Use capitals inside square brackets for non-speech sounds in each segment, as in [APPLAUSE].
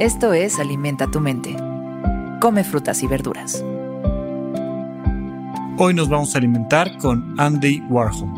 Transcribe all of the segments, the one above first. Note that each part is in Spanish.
Esto es Alimenta tu mente. Come frutas y verduras. Hoy nos vamos a alimentar con Andy Warhol.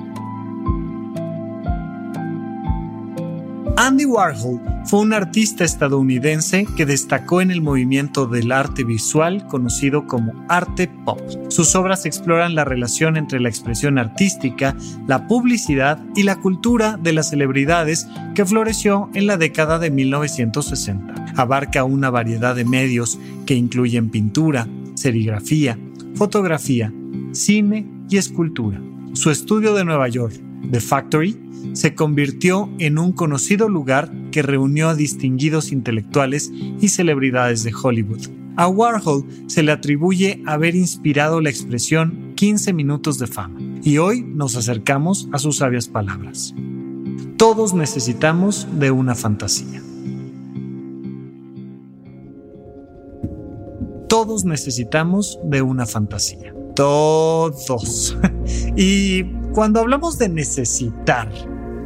Andy Warhol fue un artista estadounidense que destacó en el movimiento del arte visual conocido como arte pop. Sus obras exploran la relación entre la expresión artística, la publicidad y la cultura de las celebridades que floreció en la década de 1960. Abarca una variedad de medios que incluyen pintura, serigrafía, fotografía, cine y escultura. Su estudio de Nueva York, The Factory, se convirtió en un conocido lugar que reunió a distinguidos intelectuales y celebridades de Hollywood. A Warhol se le atribuye haber inspirado la expresión 15 minutos de fama, y hoy nos acercamos a sus sabias palabras. Todos necesitamos de una fantasía. Todos necesitamos de una fantasía. Todos. [LAUGHS] y cuando hablamos de necesitar,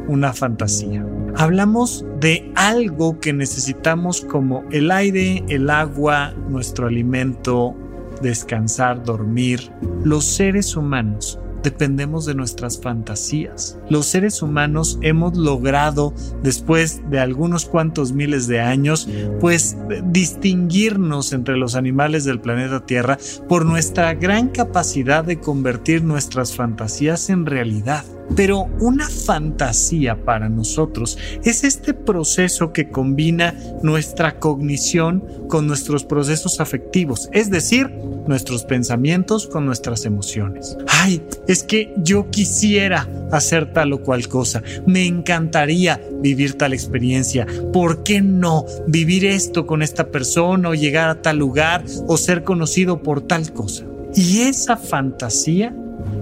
una fantasía. Hablamos de algo que necesitamos como el aire, el agua, nuestro alimento, descansar, dormir. Los seres humanos dependemos de nuestras fantasías. Los seres humanos hemos logrado, después de algunos cuantos miles de años, pues distinguirnos entre los animales del planeta Tierra por nuestra gran capacidad de convertir nuestras fantasías en realidad. Pero una fantasía para nosotros es este proceso que combina nuestra cognición con nuestros procesos afectivos, es decir, nuestros pensamientos con nuestras emociones. Ay, es que yo quisiera hacer tal o cual cosa, me encantaría vivir tal experiencia, ¿por qué no vivir esto con esta persona o llegar a tal lugar o ser conocido por tal cosa? Y esa fantasía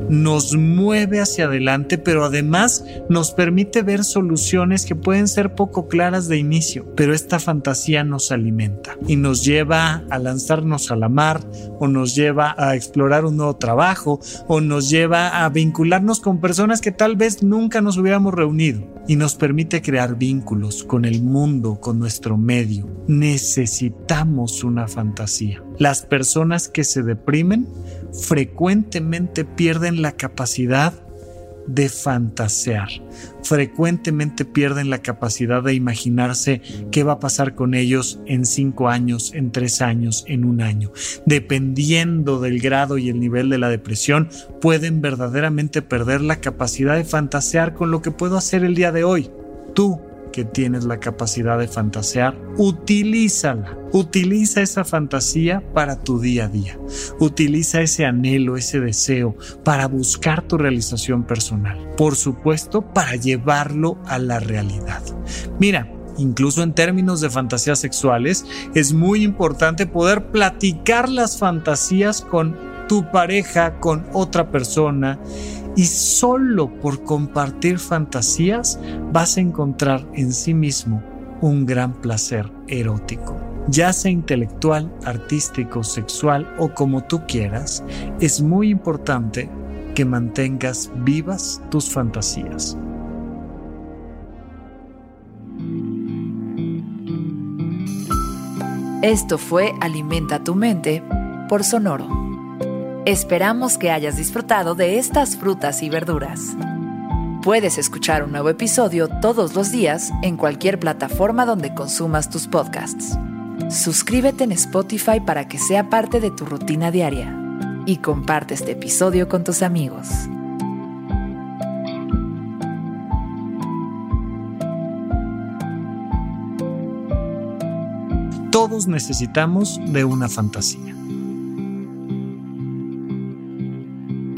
nos mueve hacia adelante, pero además nos permite ver soluciones que pueden ser poco claras de inicio, pero esta fantasía nos alimenta y nos lleva a lanzarnos a la mar o nos lleva a explorar un nuevo trabajo o nos lleva a vincularnos con personas que tal vez nunca nos hubiéramos reunido y nos permite crear vínculos con el mundo, con nuestro medio. Necesitamos una fantasía. Las personas que se deprimen frecuentemente pierden la capacidad de fantasear. Frecuentemente pierden la capacidad de imaginarse qué va a pasar con ellos en cinco años, en tres años, en un año. Dependiendo del grado y el nivel de la depresión, pueden verdaderamente perder la capacidad de fantasear con lo que puedo hacer el día de hoy. Tú que tienes la capacidad de fantasear, utilízala. Utiliza esa fantasía para tu día a día. Utiliza ese anhelo, ese deseo para buscar tu realización personal. Por supuesto, para llevarlo a la realidad. Mira, incluso en términos de fantasías sexuales, es muy importante poder platicar las fantasías con tu pareja, con otra persona y solo por compartir fantasías vas a encontrar en sí mismo un gran placer erótico. Ya sea intelectual, artístico, sexual o como tú quieras, es muy importante que mantengas vivas tus fantasías. Esto fue Alimenta tu mente por Sonoro. Esperamos que hayas disfrutado de estas frutas y verduras. Puedes escuchar un nuevo episodio todos los días en cualquier plataforma donde consumas tus podcasts. Suscríbete en Spotify para que sea parte de tu rutina diaria y comparte este episodio con tus amigos. Todos necesitamos de una fantasía.